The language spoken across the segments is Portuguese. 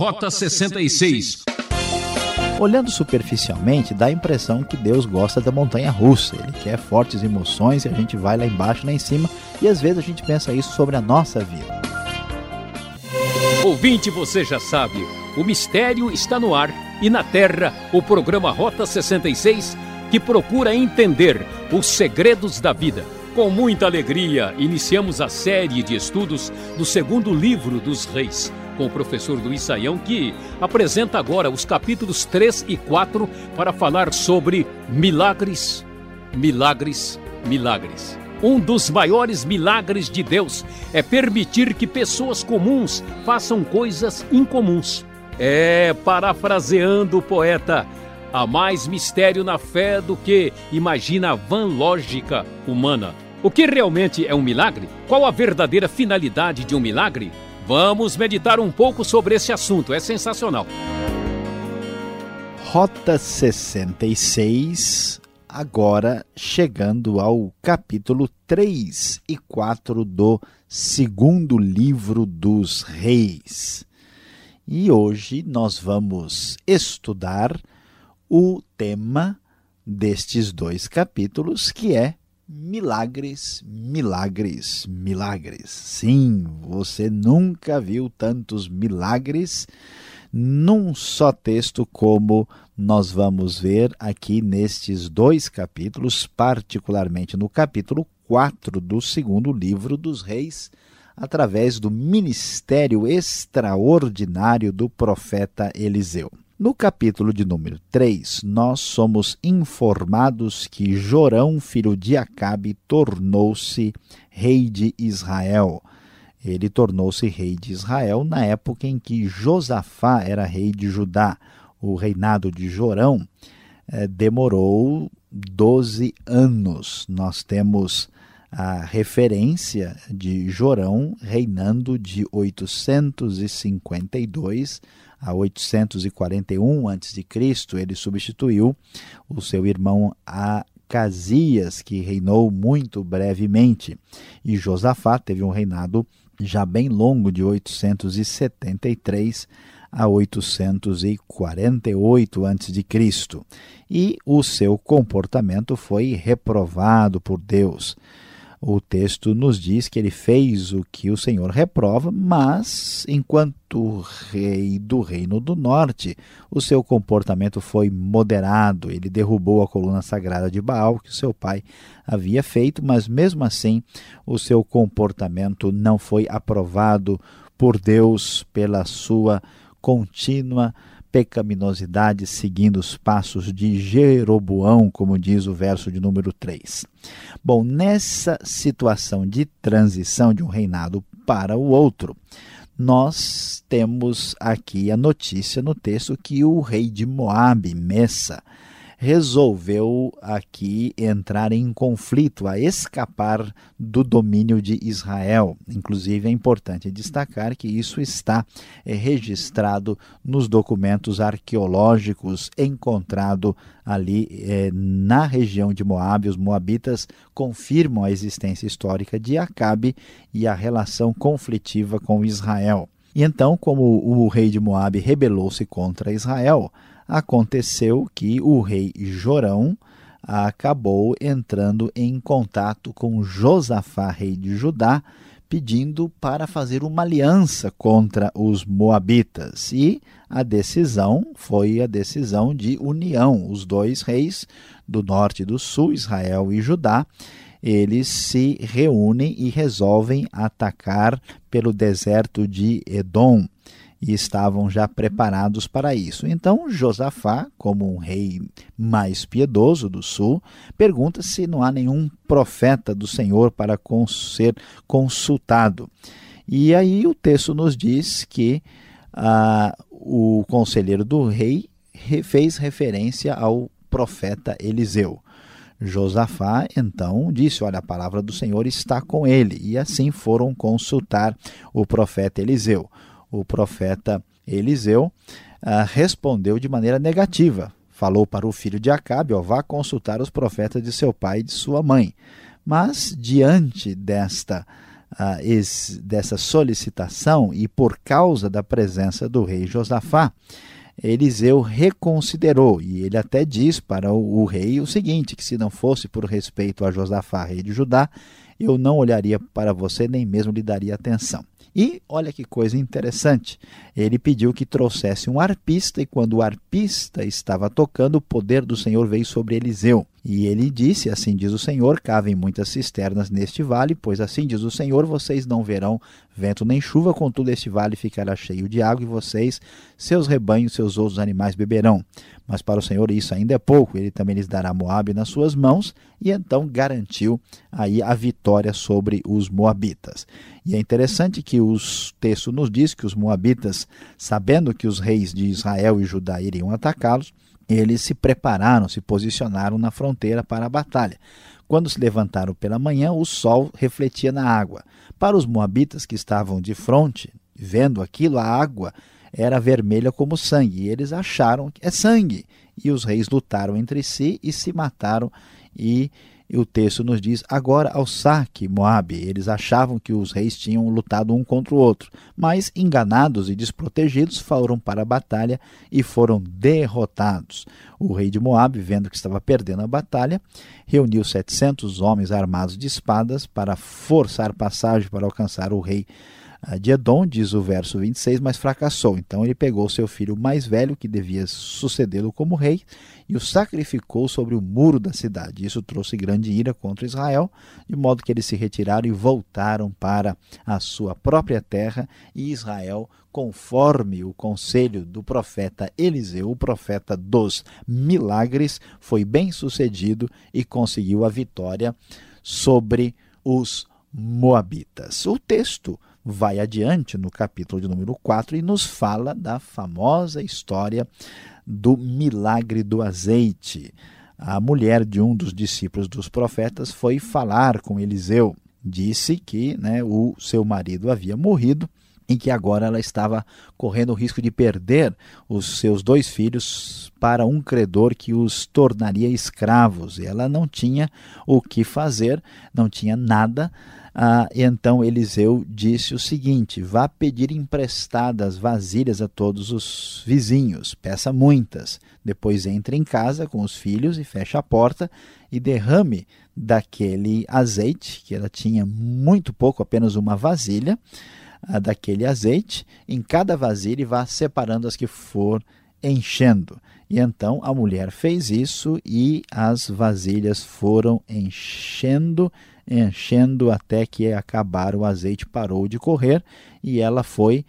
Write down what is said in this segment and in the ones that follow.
Rota 66. Olhando superficialmente, dá a impressão que Deus gosta da montanha russa. Ele quer fortes emoções e a gente vai lá embaixo, lá em cima, e às vezes a gente pensa isso sobre a nossa vida. Ouvinte, você já sabe, o mistério está no ar e na terra o programa Rota 66 que procura entender os segredos da vida. Com muita alegria, iniciamos a série de estudos do segundo livro dos reis com o professor Luiz Saião, que apresenta agora os capítulos 3 e 4 para falar sobre milagres, milagres, milagres. Um dos maiores milagres de Deus é permitir que pessoas comuns façam coisas incomuns. É, parafraseando o poeta, há mais mistério na fé do que imagina a vã lógica humana. O que realmente é um milagre? Qual a verdadeira finalidade de um milagre? Vamos meditar um pouco sobre esse assunto, é sensacional. Rota 66, agora chegando ao capítulo 3 e 4 do segundo livro dos Reis. E hoje nós vamos estudar o tema destes dois capítulos, que é milagres, milagres, milagres. Sim, você nunca viu tantos milagres num só texto como nós vamos ver aqui nestes dois capítulos, particularmente no capítulo 4 do segundo livro dos Reis, através do ministério extraordinário do profeta Eliseu. No capítulo de número 3, nós somos informados que Jorão, filho de Acabe, tornou-se rei de Israel. Ele tornou-se rei de Israel na época em que Josafá era rei de Judá. O reinado de Jorão eh, demorou 12 anos. Nós temos a referência de Jorão reinando de 852 a 841 a.C., ele substituiu o seu irmão Acasias, que reinou muito brevemente. E Josafá teve um reinado já bem longo, de 873 a 848 a.C. E o seu comportamento foi reprovado por Deus o texto nos diz que ele fez o que o Senhor reprova, mas, enquanto rei do Reino do Norte, o seu comportamento foi moderado. Ele derrubou a coluna sagrada de Baal, que seu pai havia feito, mas mesmo assim o seu comportamento não foi aprovado por Deus pela sua contínua pecaminosidade seguindo os passos de Jeroboão, como diz o verso de número 3. Bom, nessa situação de transição de um reinado para o outro, nós temos aqui a notícia no texto que o rei de Moabe, Messa, resolveu aqui entrar em conflito, a escapar do domínio de Israel. Inclusive, é importante destacar que isso está é, registrado nos documentos arqueológicos encontrado ali é, na região de Moabe. Os moabitas confirmam a existência histórica de Acabe e a relação conflitiva com Israel. E então, como o rei de Moabe rebelou-se contra Israel, aconteceu que o rei Jorão acabou entrando em contato com Josafá, rei de Judá, pedindo para fazer uma aliança contra os moabitas. E a decisão foi a decisão de união. Os dois reis do norte e do sul, Israel e Judá, eles se reúnem e resolvem atacar pelo deserto de Edom e estavam já preparados para isso. Então Josafá, como um rei mais piedoso do sul, pergunta se não há nenhum profeta do Senhor para ser consultado. E aí o texto nos diz que ah, o conselheiro do rei fez referência ao profeta Eliseu. Josafá então disse: Olha, a palavra do Senhor está com ele. E assim foram consultar o profeta Eliseu o profeta Eliseu ah, respondeu de maneira negativa. Falou para o filho de Acabe: ó, vá consultar os profetas de seu pai e de sua mãe. Mas, diante desta ah, esse, dessa solicitação e por causa da presença do rei Josafá, Eliseu reconsiderou e ele até diz para o, o, rei o seguinte: que se não fosse por respeito a Josafá, rei de Judá, eu não olharia para você nem mesmo lhe daria atenção. E olha que coisa interessante. Ele pediu que trouxesse um arpista, e quando o arpista estava tocando, o poder do Senhor veio sobre Eliseu. E ele disse: Assim diz o Senhor: cavem muitas cisternas neste vale, pois assim diz o Senhor: vocês não verão vento nem chuva, contudo, este vale ficará cheio de água, e vocês, seus rebanhos, seus outros animais beberão. Mas para o Senhor isso ainda é pouco, ele também lhes dará Moabe nas suas mãos, e então garantiu aí a vitória sobre os moabitas. E é interessante que os texto nos diz que os moabitas, sabendo que os reis de Israel e Judá iriam atacá-los, eles se prepararam, se posicionaram na fronteira para a batalha. Quando se levantaram pela manhã, o sol refletia na água. Para os moabitas que estavam de frente, vendo aquilo, a água era vermelha como sangue, e eles acharam que é sangue. E os reis lutaram entre si e se mataram e e o texto nos diz: agora ao saque, Moabe. Eles achavam que os reis tinham lutado um contra o outro, mas enganados e desprotegidos foram para a batalha e foram derrotados. O rei de Moabe, vendo que estava perdendo a batalha, reuniu 700 homens armados de espadas para forçar passagem para alcançar o rei de Edom, diz o verso 26, mas fracassou. Então ele pegou seu filho mais velho, que devia sucedê-lo como rei, e o sacrificou sobre o muro da cidade. Isso trouxe grande ira contra Israel, de modo que eles se retiraram e voltaram para a sua própria terra, e Israel, conforme o conselho do profeta Eliseu, o profeta dos milagres, foi bem sucedido e conseguiu a vitória sobre os Moabitas. O texto vai adiante no capítulo de número 4 e nos fala da famosa história do milagre do azeite. A mulher de um dos discípulos dos profetas foi falar com Eliseu. Disse que né, o seu marido havia morrido e que agora ela estava correndo o risco de perder os seus dois filhos para um credor que os tornaria escravos. Ela não tinha o que fazer, não tinha nada ah, então Eliseu disse o seguinte: vá pedir emprestadas vasilhas a todos os vizinhos, peça muitas. Depois entre em casa com os filhos e feche a porta e derrame daquele azeite, que ela tinha muito pouco, apenas uma vasilha, ah, daquele azeite, em cada vasilha e vá separando as que for enchendo. E então a mulher fez isso e as vasilhas foram enchendo enchendo até que acabar o azeite parou de correr e ela foi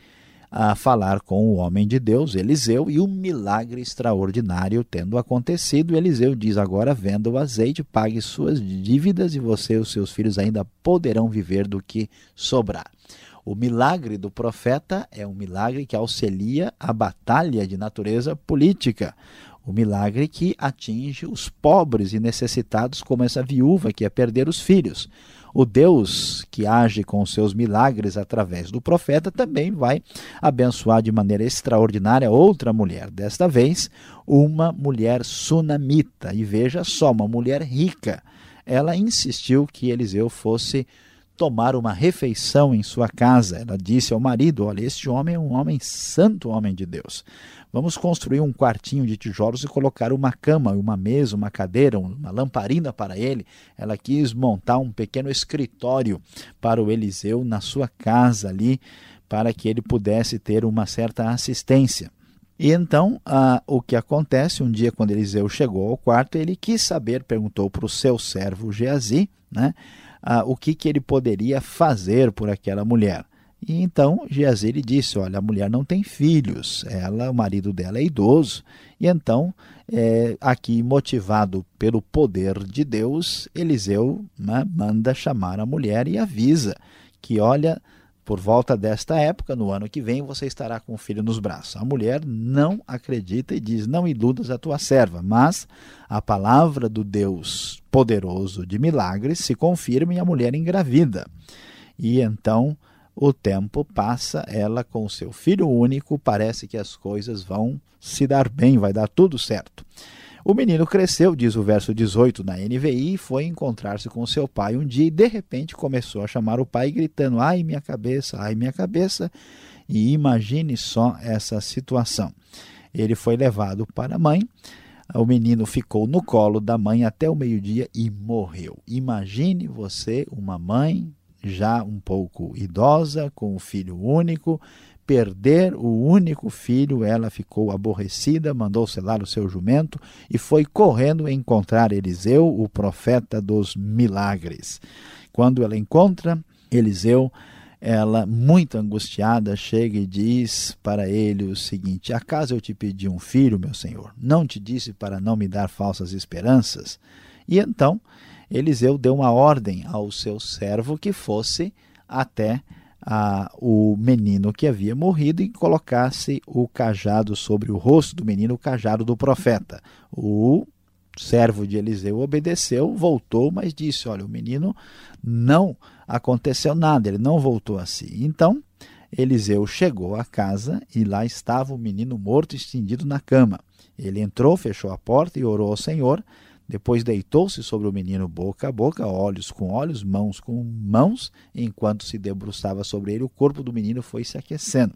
a falar com o homem de Deus, Eliseu, e um milagre extraordinário tendo acontecido. Eliseu diz: Agora venda o azeite, pague suas dívidas e você e os seus filhos ainda poderão viver do que sobrar. O milagre do profeta é um milagre que auxilia a batalha de natureza política o milagre que atinge os pobres e necessitados, como essa viúva que ia perder os filhos. O Deus que age com seus milagres através do profeta também vai abençoar de maneira extraordinária outra mulher, desta vez uma mulher sunamita. E veja só, uma mulher rica. Ela insistiu que Eliseu fosse tomar uma refeição em sua casa. Ela disse ao marido: Olha, este homem é um homem santo, homem de Deus. Vamos construir um quartinho de tijolos e colocar uma cama, uma mesa, uma cadeira, uma lamparina para ele. Ela quis montar um pequeno escritório para o Eliseu na sua casa ali, para que ele pudesse ter uma certa assistência. E então, ah, o que acontece? Um dia, quando Eliseu chegou ao quarto, ele quis saber, perguntou para o seu servo Geazi, né? Ah, o que, que ele poderia fazer por aquela mulher. E então Geazi disse: Olha, a mulher não tem filhos, ela, o marido dela é idoso. E então, é, aqui motivado pelo poder de Deus, Eliseu né, manda chamar a mulher e avisa que, olha, por volta desta época, no ano que vem, você estará com o filho nos braços. A mulher não acredita e diz: Não iludas a tua serva. Mas a palavra do Deus poderoso de milagres se confirma e a mulher engravida. E então o tempo passa, ela com seu filho único, parece que as coisas vão se dar bem, vai dar tudo certo. O menino cresceu, diz o verso 18 na NVI, e foi encontrar-se com seu pai um dia e de repente começou a chamar o pai gritando: "Ai, minha cabeça, ai, minha cabeça". E imagine só essa situação. Ele foi levado para a mãe, o menino ficou no colo da mãe até o meio-dia e morreu. Imagine você, uma mãe já um pouco idosa, com um filho único, perder o único filho, ela ficou aborrecida, mandou selar o seu jumento e foi correndo encontrar Eliseu, o profeta dos milagres. Quando ela encontra Eliseu, ela, muito angustiada, chega e diz para ele o seguinte: Acaso eu te pedi um filho, meu senhor? Não te disse para não me dar falsas esperanças? E então Eliseu deu uma ordem ao seu servo que fosse até a, o menino que havia morrido e colocasse o cajado sobre o rosto do menino, o cajado do profeta. O servo de Eliseu obedeceu, voltou, mas disse: Olha, o menino não aconteceu nada, ele não voltou assim. Então Eliseu chegou à casa e lá estava o menino morto estendido na cama. Ele entrou, fechou a porta e orou ao Senhor. Depois deitou-se sobre o menino boca a boca, olhos com olhos, mãos com mãos. Enquanto se debruçava sobre ele, o corpo do menino foi se aquecendo.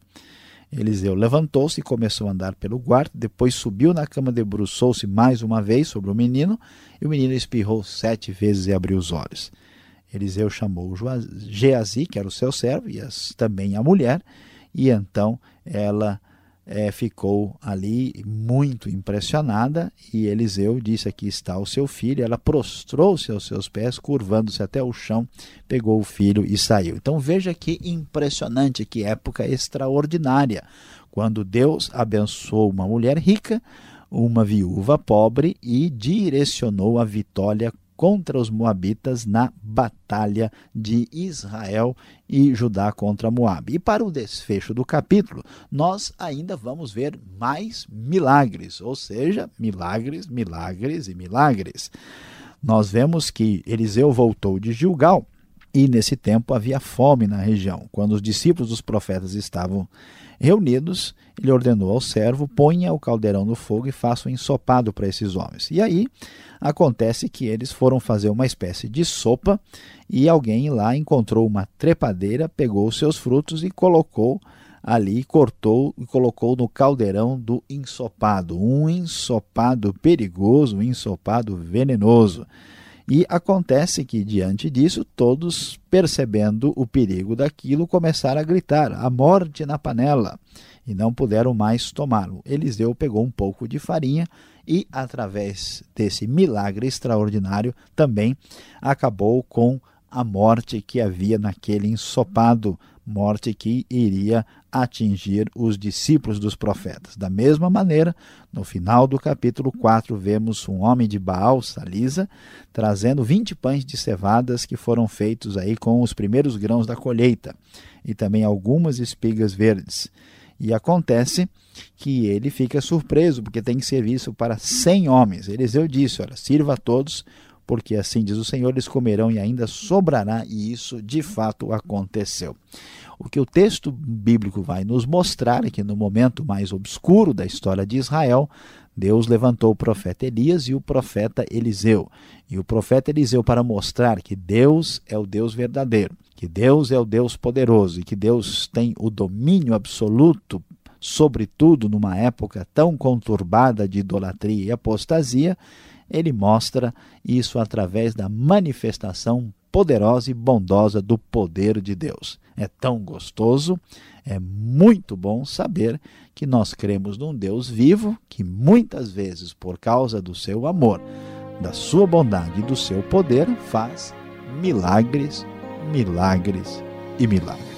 Eliseu levantou-se e começou a andar pelo quarto, depois subiu na cama, debruçou-se mais uma vez sobre o menino, e o menino espirrou sete vezes e abriu os olhos. Eliseu chamou Geazi, que era o seu servo, e as, também a mulher, e então ela é, ficou ali muito impressionada e Eliseu disse: Aqui está o seu filho. Ela prostrou-se aos seus pés, curvando-se até o chão, pegou o filho e saiu. Então veja que impressionante, que época extraordinária, quando Deus abençoou uma mulher rica, uma viúva pobre e direcionou a vitória contra os moabitas na batalha de Israel e Judá contra Moab. E para o desfecho do capítulo, nós ainda vamos ver mais milagres, ou seja, milagres, milagres e milagres. Nós vemos que Eliseu voltou de Gilgal e nesse tempo havia fome na região. Quando os discípulos dos profetas estavam reunidos, ele ordenou ao servo: ponha o caldeirão no fogo e faça um ensopado para esses homens. E aí Acontece que eles foram fazer uma espécie de sopa e alguém lá encontrou uma trepadeira, pegou os seus frutos e colocou ali, cortou e colocou no caldeirão do ensopado. Um ensopado perigoso, um ensopado venenoso. E acontece que, diante disso, todos, percebendo o perigo daquilo, começaram a gritar: a morte na panela! E não puderam mais tomá-lo. Eliseu pegou um pouco de farinha e, através desse milagre extraordinário, também acabou com a morte que havia naquele ensopado, morte que iria atingir os discípulos dos profetas. Da mesma maneira, no final do capítulo 4, vemos um homem de Baal, Salisa, trazendo 20 pães de cevadas que foram feitos aí com os primeiros grãos da colheita e também algumas espigas verdes. E acontece que ele fica surpreso, porque tem serviço para cem homens. Eliseu disse: Olha, sirva a todos, porque assim diz o Senhor, eles comerão e ainda sobrará, e isso de fato aconteceu. O que o texto bíblico vai nos mostrar é que no momento mais obscuro da história de Israel, Deus levantou o profeta Elias e o profeta Eliseu. E o profeta Eliseu para mostrar que Deus é o Deus verdadeiro, que Deus é o Deus poderoso e que Deus tem o domínio absoluto sobretudo numa época tão conturbada de idolatria e apostasia, ele mostra isso através da manifestação poderosa e bondosa do poder de Deus. É tão gostoso, é muito bom saber que nós cremos num Deus vivo que muitas vezes, por causa do seu amor, da sua bondade e do seu poder, faz milagres, milagres e milagres.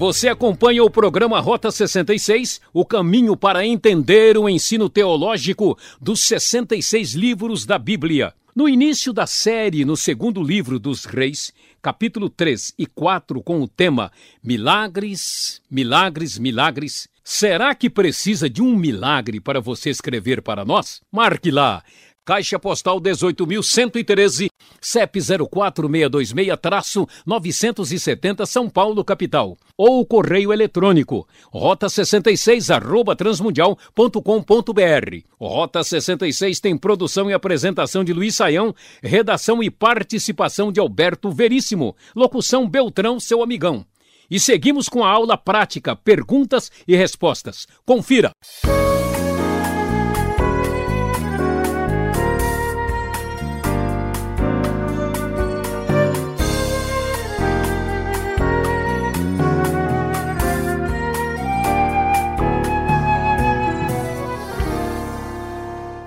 Você acompanha o programa Rota 66, o caminho para entender o ensino teológico dos 66 livros da Bíblia. No início da série, no segundo livro dos Reis, capítulo 3 e 4, com o tema Milagres, Milagres, Milagres, Será que precisa de um milagre para você escrever para nós? Marque lá. Caixa Postal 18.113, CEP 04626-970 São Paulo, capital. Ou correio eletrônico, rota 66 arroba transmundial.com.br. Rota 66 tem produção e apresentação de Luiz Saião, redação e participação de Alberto Veríssimo, locução Beltrão, seu amigão. E seguimos com a aula prática, perguntas e respostas. Confira!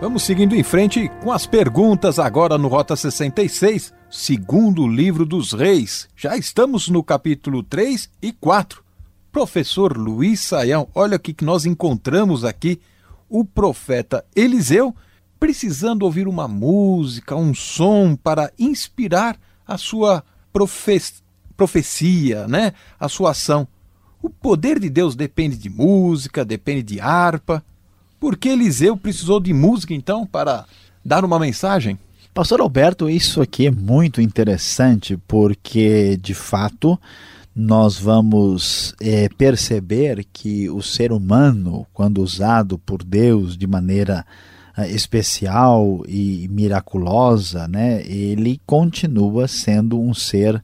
Vamos seguindo em frente com as perguntas agora no Rota 66, segundo livro dos reis. Já estamos no capítulo 3 e 4. Professor Luiz Saião, olha o que nós encontramos aqui. O profeta Eliseu precisando ouvir uma música, um som para inspirar a sua profe profecia, né? a sua ação. O poder de Deus depende de música, depende de harpa. Por que Eliseu precisou de música então para dar uma mensagem? Pastor Alberto, isso aqui é muito interessante porque, de fato, nós vamos é, perceber que o ser humano, quando usado por Deus de maneira é, especial e miraculosa, né, ele continua sendo um ser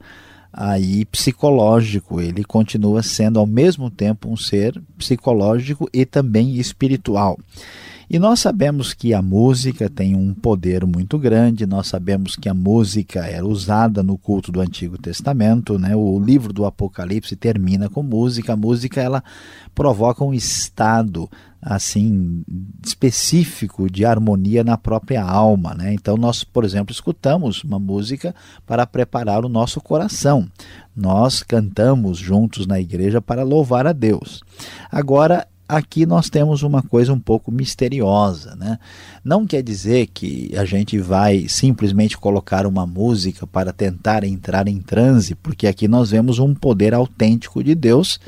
aí psicológico, ele continua sendo ao mesmo tempo um ser psicológico e também espiritual. E nós sabemos que a música tem um poder muito grande, nós sabemos que a música era usada no culto do Antigo Testamento, né? o livro do Apocalipse termina com música, a música ela provoca um estado assim específico de harmonia na própria alma, né? Então nós, por exemplo, escutamos uma música para preparar o nosso coração. Nós cantamos juntos na igreja para louvar a Deus. Agora aqui nós temos uma coisa um pouco misteriosa, né? Não quer dizer que a gente vai simplesmente colocar uma música para tentar entrar em transe, porque aqui nós vemos um poder autêntico de Deus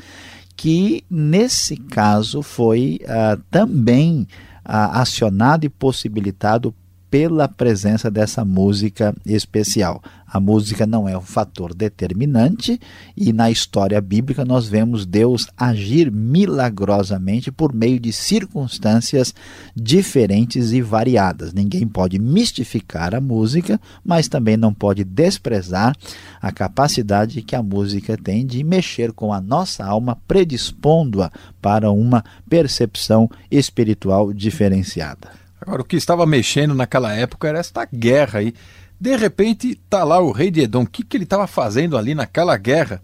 que nesse caso foi ah, também ah, acionado e possibilitado pela presença dessa música especial. A música não é um fator determinante e na história bíblica nós vemos Deus agir milagrosamente por meio de circunstâncias diferentes e variadas. Ninguém pode mistificar a música, mas também não pode desprezar a capacidade que a música tem de mexer com a nossa alma, predispondo-a para uma percepção espiritual diferenciada. Agora, o que estava mexendo naquela época era esta guerra aí. De repente, tá lá o rei de Edom. O que, que ele estava fazendo ali naquela guerra?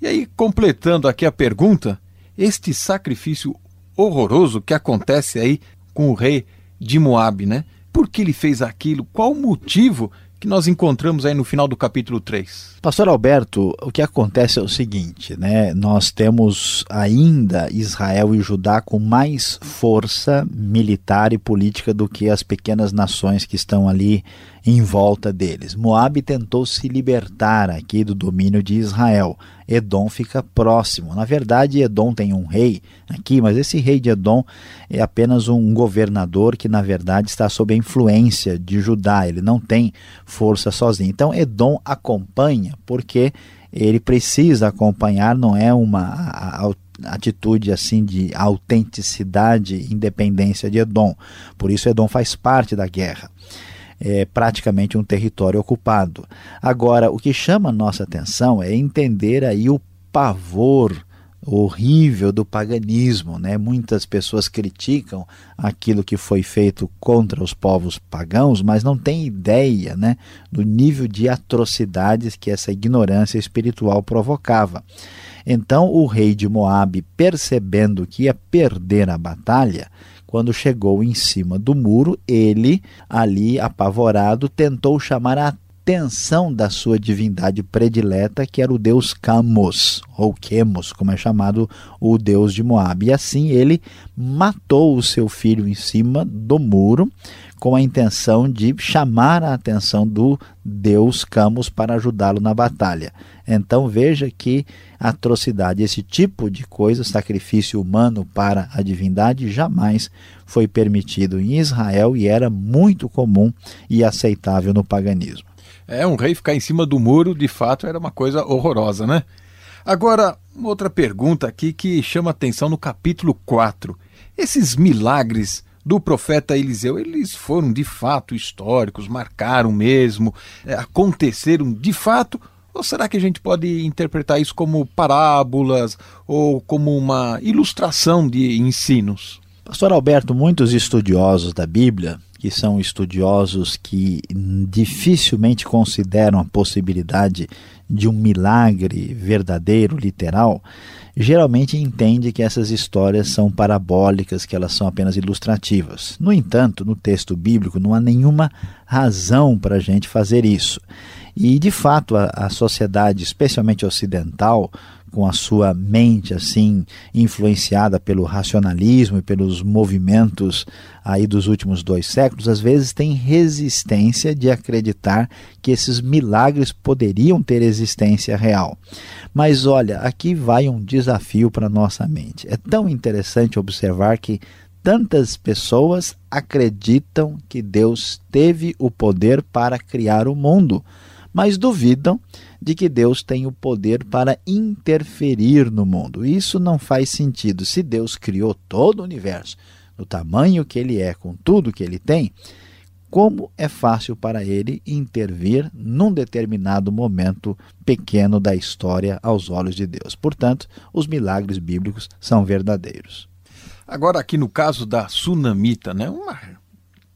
E aí, completando aqui a pergunta, este sacrifício horroroso que acontece aí com o rei de Moabe, né? Por que ele fez aquilo? Qual o motivo que nós encontramos aí no final do capítulo 3? Pastor Alberto, o que acontece é o seguinte, né? Nós temos ainda Israel e Judá com mais força militar e política do que as pequenas nações que estão ali em volta deles. Moabe tentou se libertar aqui do domínio de Israel. Edom fica próximo. Na verdade, Edom tem um rei aqui, mas esse rei de Edom é apenas um governador que, na verdade, está sob a influência de Judá. Ele não tem força sozinho. Então, Edom acompanha porque ele precisa acompanhar, não é uma atitude assim de autenticidade independência de Edom. Por isso Edom faz parte da guerra é, praticamente um território ocupado. Agora, o que chama nossa atenção é entender aí o pavor horrível do paganismo, né? Muitas pessoas criticam aquilo que foi feito contra os povos pagãos, mas não têm ideia, né, do nível de atrocidades que essa ignorância espiritual provocava. Então, o rei de Moabe, percebendo que ia perder a batalha, quando chegou em cima do muro, ele, ali apavorado, tentou chamar a atenção da sua divindade predileta, que era o deus Camos, ou Quemos, como é chamado o deus de Moab. E assim ele matou o seu filho em cima do muro, com a intenção de chamar a atenção do deus Camos para ajudá-lo na batalha. Então veja que atrocidade, esse tipo de coisa, sacrifício humano para a divindade, jamais foi permitido em Israel e era muito comum e aceitável no paganismo. É, um rei ficar em cima do muro, de fato, era uma coisa horrorosa, né? Agora, uma outra pergunta aqui que chama atenção no capítulo 4. Esses milagres do profeta Eliseu, eles foram de fato históricos, marcaram mesmo, é, aconteceram de fato ou será que a gente pode interpretar isso como parábolas ou como uma ilustração de ensinos? Pastor Alberto, muitos estudiosos da Bíblia, que são estudiosos que dificilmente consideram a possibilidade de um milagre verdadeiro, literal, geralmente entende que essas histórias são parabólicas, que elas são apenas ilustrativas. No entanto, no texto bíblico não há nenhuma razão para a gente fazer isso. E, de fato, a, a sociedade, especialmente ocidental, com a sua mente assim influenciada pelo racionalismo e pelos movimentos aí dos últimos dois séculos, às vezes tem resistência de acreditar que esses milagres poderiam ter existência real. Mas olha, aqui vai um desafio para nossa mente. É tão interessante observar que tantas pessoas acreditam que Deus teve o poder para criar o mundo mas duvidam de que Deus tem o poder para interferir no mundo. Isso não faz sentido. Se Deus criou todo o universo no tamanho que ele é, com tudo que ele tem, como é fácil para ele intervir num determinado momento pequeno da história aos olhos de Deus. Portanto, os milagres bíblicos são verdadeiros. Agora aqui no caso da sunamita, né, uma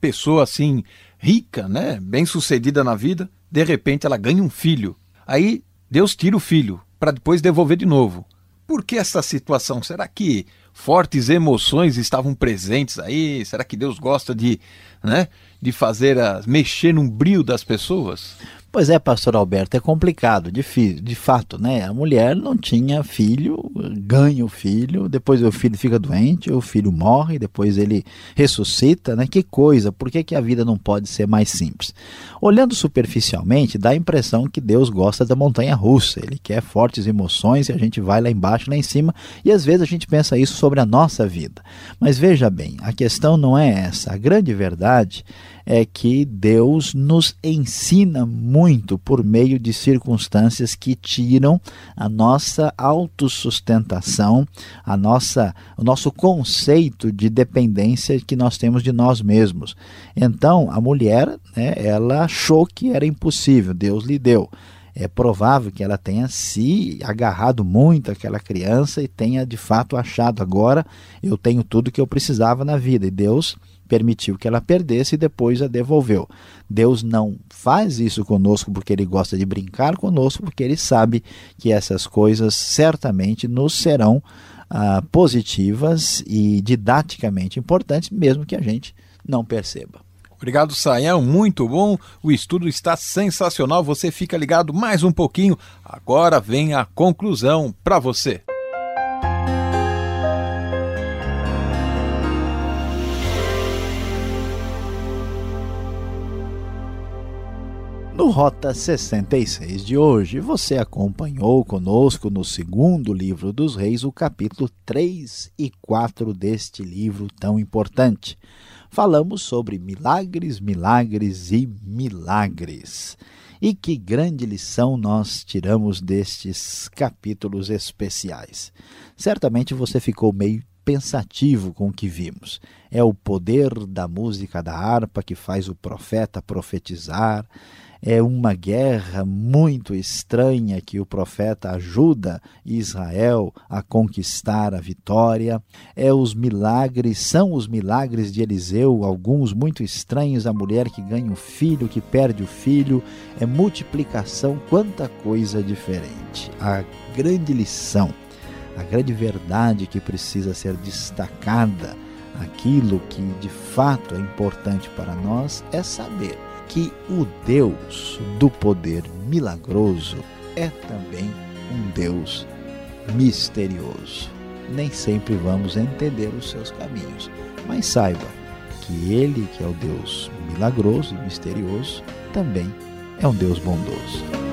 pessoa assim rica, né, bem-sucedida na vida, de repente ela ganha um filho. Aí Deus tira o filho para depois devolver de novo. Por que essa situação? Será que fortes emoções estavam presentes aí? Será que Deus gosta de, né, de fazer a, mexer no brilho das pessoas? Pois é, pastor Alberto, é complicado, difícil, de fato, né? A mulher não tinha filho, ganha o filho, depois o filho fica doente, o filho morre, depois ele ressuscita, né? Que coisa, por que, que a vida não pode ser mais simples? Olhando superficialmente, dá a impressão que Deus gosta da montanha russa, ele quer fortes emoções e a gente vai lá embaixo, lá em cima, e às vezes a gente pensa isso sobre a nossa vida. Mas veja bem, a questão não é essa, a grande verdade é que Deus nos ensina muito por meio de circunstâncias que tiram a nossa autossustentação, a nossa, o nosso conceito de dependência que nós temos de nós mesmos. Então, a mulher, né, ela achou que era impossível, Deus lhe deu é provável que ela tenha se agarrado muito àquela criança e tenha de fato achado agora eu tenho tudo que eu precisava na vida e Deus permitiu que ela perdesse e depois a devolveu. Deus não faz isso conosco porque ele gosta de brincar conosco, porque ele sabe que essas coisas certamente nos serão ah, positivas e didaticamente importantes, mesmo que a gente não perceba. Obrigado, Saião. Muito bom. O estudo está sensacional. Você fica ligado mais um pouquinho. Agora vem a conclusão para você. No Rota 66 de hoje, você acompanhou conosco no segundo livro dos Reis o capítulo 3 e 4 deste livro tão importante. Falamos sobre milagres, milagres e milagres. E que grande lição nós tiramos destes capítulos especiais. Certamente você ficou meio pensativo com o que vimos. É o poder da música da harpa que faz o profeta profetizar é uma guerra muito estranha que o profeta ajuda Israel a conquistar a vitória. É os milagres, são os milagres de Eliseu, alguns muito estranhos, a mulher que ganha um filho, que perde o filho, é multiplicação, quanta coisa diferente. A grande lição, a grande verdade que precisa ser destacada, aquilo que de fato é importante para nós é saber que o Deus do poder milagroso é também um Deus misterioso. Nem sempre vamos entender os seus caminhos, mas saiba que Ele, que é o Deus milagroso e misterioso, também é um Deus bondoso.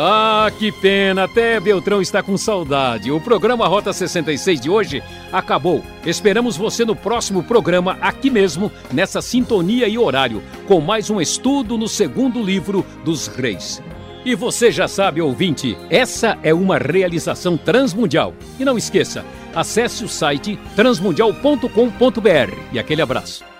Ah, que pena, até Beltrão está com saudade. O programa Rota 66 de hoje acabou. Esperamos você no próximo programa, aqui mesmo, nessa sintonia e horário, com mais um estudo no segundo livro dos Reis. E você já sabe, ouvinte, essa é uma realização transmundial. E não esqueça, acesse o site transmundial.com.br. E aquele abraço.